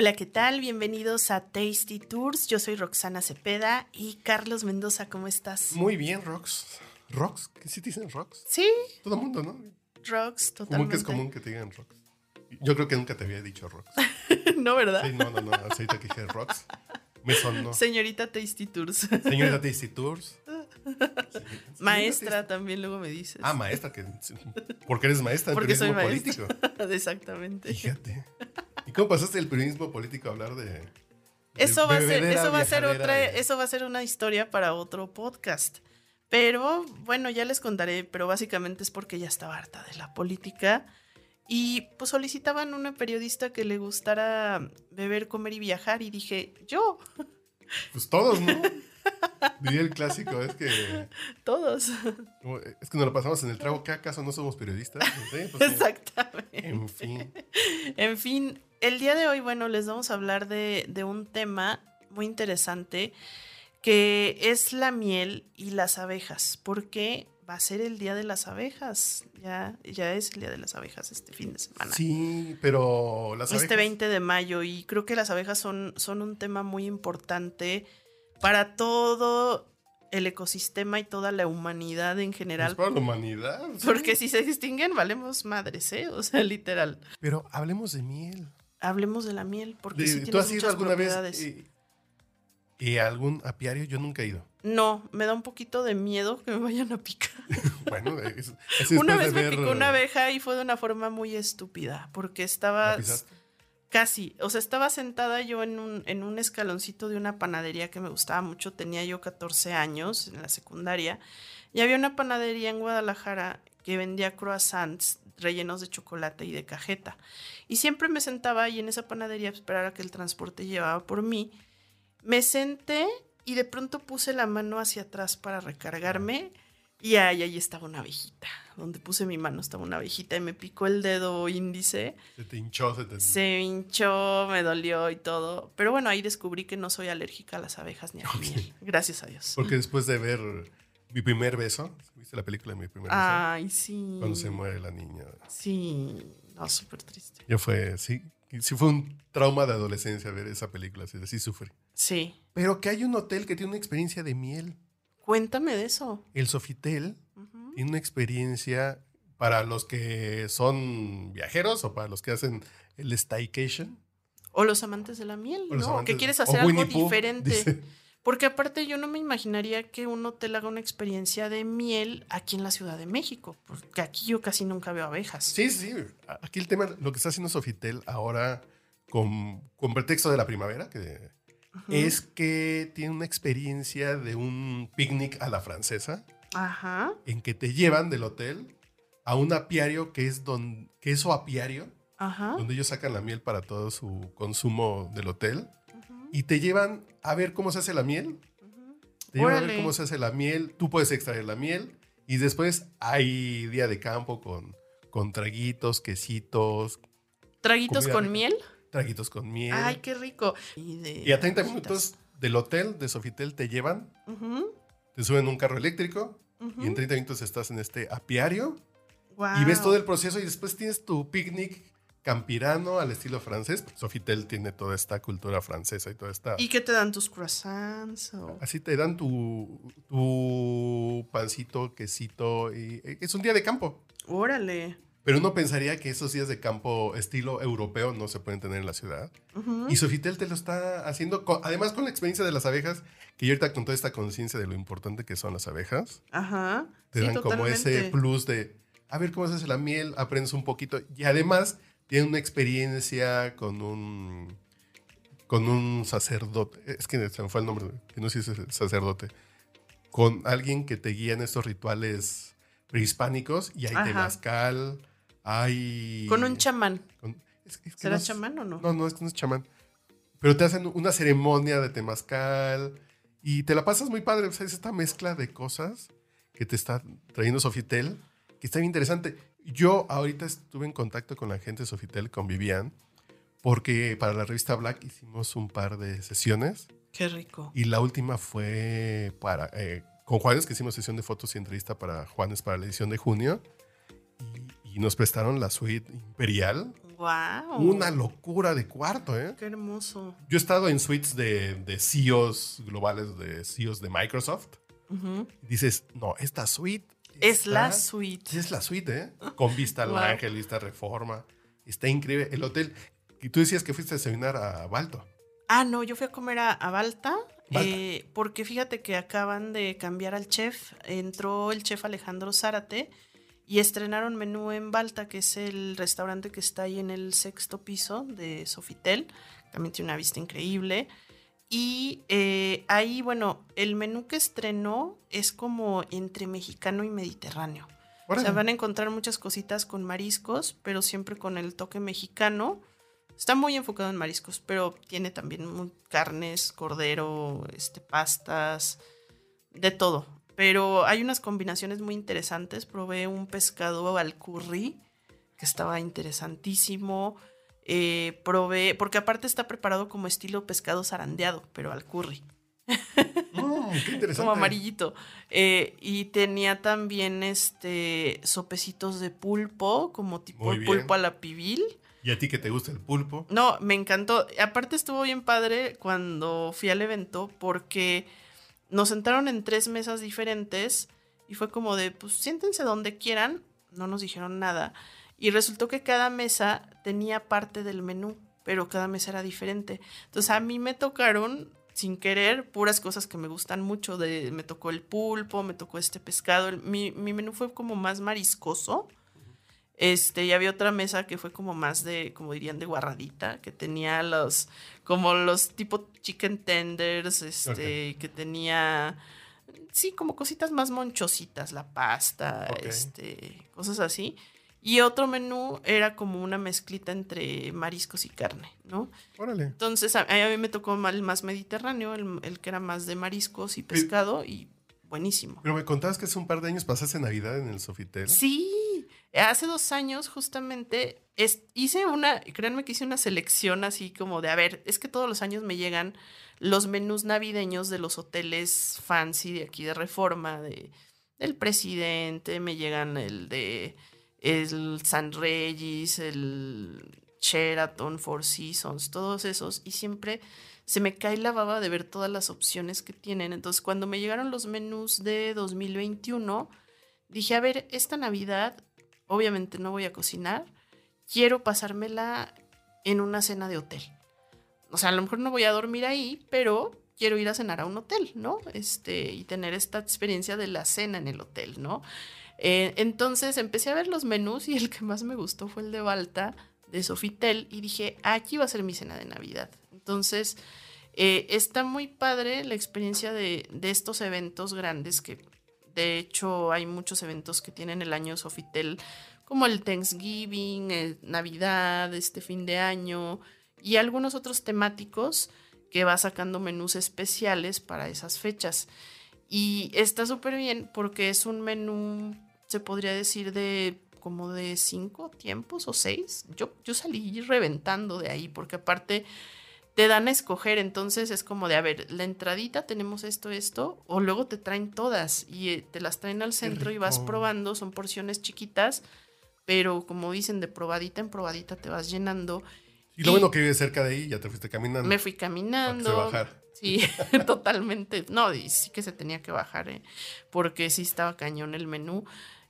Hola, ¿qué tal? Bienvenidos a Tasty Tours. Yo soy Roxana Cepeda y Carlos Mendoza, ¿cómo estás? Muy bien, Rox. ¿Rox? ¿Qué sí te dicen Rox? Sí, Todo el mundo, ¿no? Rox, totalmente. que es común que te digan Rox. Yo creo que nunca te había dicho Rox. no, ¿verdad? Sí, no, no, no. Ahorita que dije Rox, me sonó. Señorita Tasty Tours. Señorita Tasty Tours. Maestra también luego me dices. Ah, maestra. Que, porque eres maestra Porque soy maestra. político. Exactamente. Fíjate. ¿Y cómo pasaste del periodismo político a hablar de... de Eso va a ser, eso va a ser otra, eso va a ser una historia para otro podcast. Pero bueno, ya les contaré, pero básicamente es porque ya estaba harta de la política y pues solicitaban una periodista que le gustara beber, comer y viajar y dije, yo, Pues todos, ¿no? Diría el clásico, es que... todos. como, Es que nos lo pasamos en el trago. ¿Qué acaso no somos periodistas? Sí, pues. Exactamente. En fin. En fin, el día de hoy, bueno, les vamos a hablar de, de un tema muy interesante que es la miel y las abejas, porque va a ser el día de las abejas, ya, ya es el día de las abejas este fin de semana. Sí, pero las Este abejas... 20 de mayo y creo que las abejas son, son un tema muy importante para todo el ecosistema y toda la humanidad en Pues general. para la humanidad. sí. Porque si se extinguen, valemos madres, ¿eh? O sea, literal. Pero hablemos de miel. Hablemos de la miel, porque De- sí ¿Tú tiene has ido muchas alguna vez propiedades. a algún apiario? Yo nunca he ido. No, me da un poquito de miedo que me vayan a picar. Bueno, es, es una vez de me ver, picó una abeja y fue de una forma muy estúpida, porque ¿la estaba? Casi, o sea, estaba sentada yo en un, escaloncito de una panadería que me gustaba mucho, tenía yo 14 años en la secundaria, y había una panadería en Guadalajara que vendía croissants rellenos de chocolate y de cajeta. Y siempre me sentaba ahí en esa panadería a esperar a que el transporte llevaba por mí. Me senté y de pronto puse la mano hacia atrás para recargarme y ahí, ahí estaba una abejita. Donde puse mi mano estaba una abejita y me picó el dedo índice. Se te hinchó, se te... Se hinchó, me dolió y todo. Pero bueno, ahí descubrí que no soy alérgica a las abejas ni a la Ok. miel. Gracias a Dios. Porque después de ver mi primer beso, ¿viste la película de mi primer beso? Ay, sí. Cuando se muere la niña. Sí, no, súper triste. Ya fue, sí, sí fue un trauma de adolescencia ver esa película, así, sí sufrí. Sí. Pero que hay un hotel que tiene una experiencia de miel. Cuéntame de eso. El Sofitel Ujú. tiene una experiencia para los que son viajeros o para los que hacen el staycation. O los amantes de la miel, ¿no? que quieres hacer algo Pooh, diferente. dice. Porque aparte yo no me imaginaría que un hotel haga una experiencia de miel aquí en la Ciudad de México, porque aquí yo casi nunca veo abejas. Sí, sí. Aquí el tema, lo que está haciendo Sofitel ahora con, con pretexto de la primavera, que Es que tiene una experiencia de un picnic a la francesa, Ajá. en que te llevan del hotel a un apiario que es, don, que es su apiario, Ajá. donde ellos sacan la miel para todo su consumo del hotel, y te llevan a ver cómo se hace la miel. Te llevan a ver cómo se hace la miel, tú puedes extraer la miel, y después hay día de campo con, con traguitos, quesitos, ¿Traguitos con miel? Traguitos con miel. Ay, qué rico. Y, de y a 30 abejitas. minutos del hotel de Sofitel te llevan, te suben a un carro eléctrico y en 30 minutos estás en este apiario Guau. y ves todo el proceso y después tienes tu picnic campirano al estilo francés. Sofitel tiene toda esta cultura francesa y toda esta... ¿Y qué te dan tus croissants? o- Así te dan tu, tu pancito, quesito y eh, es un día de campo. Órale. Pero uno pensaría que esos días de campo estilo europeo no se pueden tener en la ciudad. Y Sofitel te lo está haciendo, con- además con la experiencia de las abejas, que yo ahorita con toda esta conciencia de lo importante que son las abejas, Ajá. te Sí, dan como ese plus de, a ver cómo se hace la miel, aprendes un poquito. Y además tienen una experiencia con un, con un sacerdote, es que se me fue el nombre, que no sé si es sacerdote, con alguien que te guía en estos rituales prehispánicos y hay Ajá. temazcal, hay... Con un chamán. con- es- es que ¿Será no es- chamán o no? No, no, es que no es chamán. pero te hacen una ceremonia de temazcal y te la pasas muy padre. O sea, es esta mezcla de cosas que te está trayendo Sofitel, que está bien interesante. Yo ahorita estuve en contacto con la gente de Sofitel, con Vivian, porque para la revista Black hicimos un par de sesiones. Qué rico. Y la última fue para, eh, con Juanes, que hicimos sesión de fotos y entrevista para Juanes para la edición de junio. Y, y nos prestaron la suite imperial. Wow. Una locura de cuarto, ¿eh? Qué hermoso. Yo he estado en suites de, de CEOs globales, de CEOs de Microsoft. Y dices, no, esta suite. Es la suite. Es la suite, ¿eh? Con vista al Wow. ángel, vista reforma. Está increíble. El hotel. Y tú decías que fuiste a seminar a Balto. Ah, no, yo fui a comer a, a Balta, Balta. eh, porque fíjate que acaban de cambiar al chef. Entró el chef Alejandro Zárate y estrenaron menú en Balta, que es el restaurante que está ahí en el sexto piso de Sofitel. También tiene una vista increíble. Y eh, ahí, bueno, el menú que estrenó es como entre mexicano y mediterráneo. O sea, van a encontrar muchas cositas con mariscos, pero siempre con el toque mexicano. Está muy enfocado en mariscos, pero tiene también carnes, cordero, este, pastas, de todo. Pero hay unas combinaciones muy interesantes. Probé un pescado al curry, que estaba interesantísimo. Eh, probé, porque aparte está preparado como estilo pescado zarandeado, pero al curry Mm, qué interesante. como amarillito. Eh, y tenía también este sopecitos de pulpo, como tipo el pulpo a la pibil. ¿Y a ti que te gusta el pulpo? No, me encantó. Aparte estuvo bien padre cuando fui al evento porque nos sentaron en tres mesas diferentes y fue como de, pues siéntense donde quieran. No nos dijeron nada. Y resultó que cada mesa tenía parte del menú, pero cada mesa era diferente. Entonces a mí me tocaron, sin querer, puras cosas que me gustan mucho. De, me tocó el pulpo, me tocó este pescado. Mi, mi menú fue como más mariscoso. Este, y había otra mesa que fue como más de, como dirían, de guarradita, que tenía los, como los tipo chicken tenders, este, que tenía, sí, como cositas más monchositas, la pasta, este, cosas así. Y otro menú era como una mezclita entre mariscos y carne, ¿no? Órale. Entonces a, a mí me tocó el más mediterráneo, el, el que era más de mariscos y pescado, y buenísimo. Pero me contabas que hace un par de años pasaste Navidad en el Sofitel. Sí, hace dos años justamente hice una, créanme que hice una selección así como de, a ver, es que todos los años me llegan los menús navideños de los hoteles fancy de aquí de Reforma, de, del presidente, me llegan el de el San Regis, el Sheraton, Four Seasons, todos esos, y siempre se me cae la baba de ver todas las opciones que tienen. Entonces, cuando me llegaron los menús de 2021, dije, a ver, esta Navidad, obviamente no voy a cocinar, quiero pasármela en una cena de hotel. O sea, a lo mejor no voy a dormir ahí, pero quiero ir a cenar a un hotel, ¿no? Este, y tener esta experiencia de la cena en el hotel, ¿no? Eh, entonces empecé a ver los menús y el que más me gustó fue el de Balta de Sofitel y dije, aquí va a ser mi cena de Navidad. Entonces, eh, está muy padre la experiencia de, de estos eventos grandes que de hecho hay muchos eventos que tienen el año Sofitel como el Thanksgiving, el Navidad, este fin de año y algunos otros temáticos que va sacando menús especiales para esas fechas. Y está súper bien porque es un menú, se podría decir, de como de cinco tiempos o seis. Yo, yo salí reventando de ahí porque aparte te dan a escoger, entonces es como de, a ver, la entradita tenemos esto, esto, o luego te traen todas y eh, te las traen al centro y vas probando, son porciones chiquitas, pero como dicen, de probadita en probadita te vas llenando. Y lo Y- bueno que vives cerca de ahí, ya te fuiste caminando. Me fui caminando. Sí, totalmente. No, y sí que se tenía que bajar, ¿eh? porque sí estaba cañón el menú.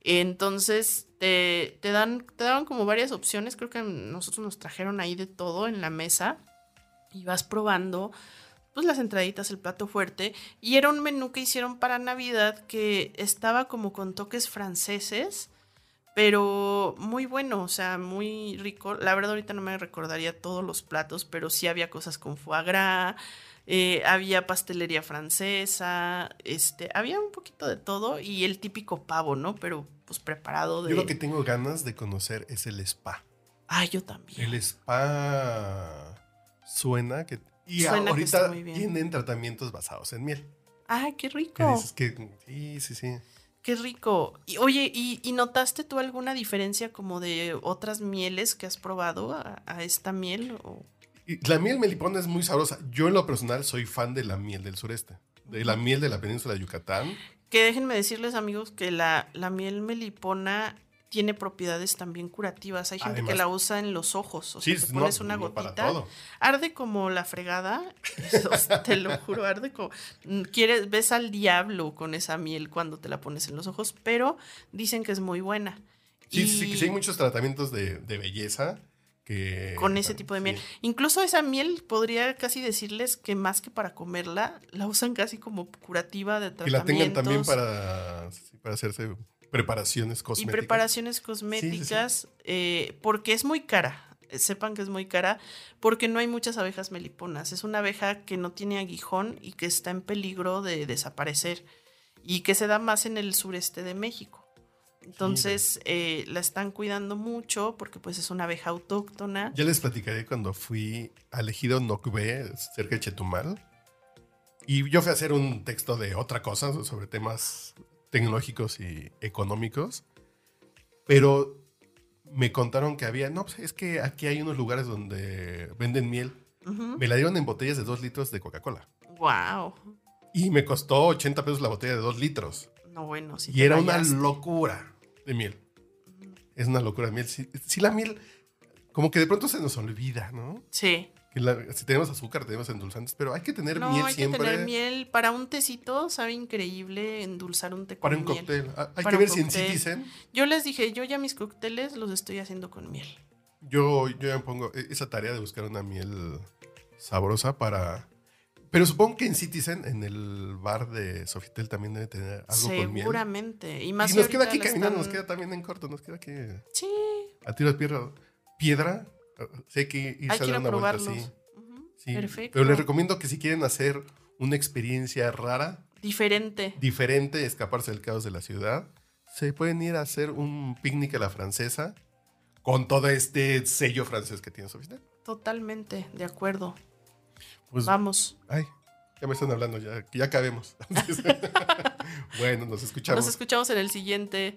Entonces, te, te dan, te daban como varias opciones. Creo que nosotros nos trajeron ahí de todo en la mesa. Y vas probando, pues, las entraditas, el plato fuerte. Y era un menú que hicieron para Navidad que estaba como con toques franceses. Pero muy bueno, o sea, muy rico. La verdad ahorita no me recordaría todos los platos, pero sí había cosas con foie gras, eh, había pastelería francesa, este, había un poquito de todo y el típico pavo, ¿no? Pero pues preparado de... Yo lo que tengo ganas de conocer es el spa. Ah, yo también. El spa suena que Y Suena ahorita tienen tratamientos basados en miel. Ay, qué Que rico. dices que sí, sí, sí. Qué rico. Y, oye, ¿y, y notaste tú alguna diferencia como de otras mieles que has probado a, a esta miel? O- la miel melipona es muy sabrosa. Yo en lo personal soy fan de la miel del sureste. De la miel de la península de Yucatán. Que déjenme decirles, amigos, que la, la miel melipona tiene propiedades también curativas. Hay gente que la usa en los ojos. O Sí, sea, te pones una no gotita. Arde como la fregada. Te lo juro, arde como. mm, Quieres, ves al diablo con esa miel cuando te la pones en los ojos, pero dicen que es muy buena. Sí, sí, sí, Y- que sí hay muchos tratamientos de, de belleza que... con ese tipo de miel. Sí. Incluso esa miel podría casi decirles que más que para comerla, la usan casi como curativa de Que la tengan también tratamientos para, sí, para hacerse preparaciones y cosméticas. preparaciones cosméticas, eh, porque es muy cara. Eh, Sepan que es muy cara porque no hay muchas abejas meliponas. Es una abeja que no tiene aguijón y que está en peligro de desaparecer y que se da más en el sureste de México. Entonces eh, la están cuidando mucho porque pues es una abeja autóctona. Ya les platicaré cuando fui al ejido Nocbe, cerca de Chetumal. Y yo fui a hacer un texto de otra cosa, sobre temas tecnológicos y económicos. Pero me contaron que había, no, pues es que aquí hay unos lugares donde venden miel. Me la dieron en botellas de dos litros de Coca-Cola. Wow. Y me costó 80 pesos la botella de dos litros. No, bueno, sí. y te era una locura de miel. Es una locura de miel. Sí, sí, la miel, como que de pronto se nos olvida, ¿no? Sí. Que la- si tenemos azúcar, tenemos endulzantes, pero hay que tener No, miel hay siempre. que tener miel. Para un tecito sabe increíble endulzar un té Para con un miel. cóctel. Ah, Hay Para que ver si en. Citizen. Yo les dije, yo ya mis cócteles los estoy haciendo con miel. Yo, yo ya me pongo e- esa tarea de buscar una miel sabrosa para. Pero supongo que en Citizen, en el bar de Sofitel, también debe tener algo con miel. Seguramente. Y Y más nos si queda aquí caminando, están- nos queda también en corto, nos queda aquí Sí, a tiro de piedra. Piedra. Sé que irse hay a dar una vuelta Sí, Perfecto. Pero les recomiendo que si quieren hacer una experiencia rara, Diferente. diferente, escaparse del caos de la ciudad, se pueden ir a hacer un picnic a la francesa con todo este sello francés que tiene Sofitel. Totalmente, de acuerdo. Pues, Vamos. ay, ya me están hablando, ya, ya acabemos. bueno, nos escuchamos. Nos escuchamos en el siguiente.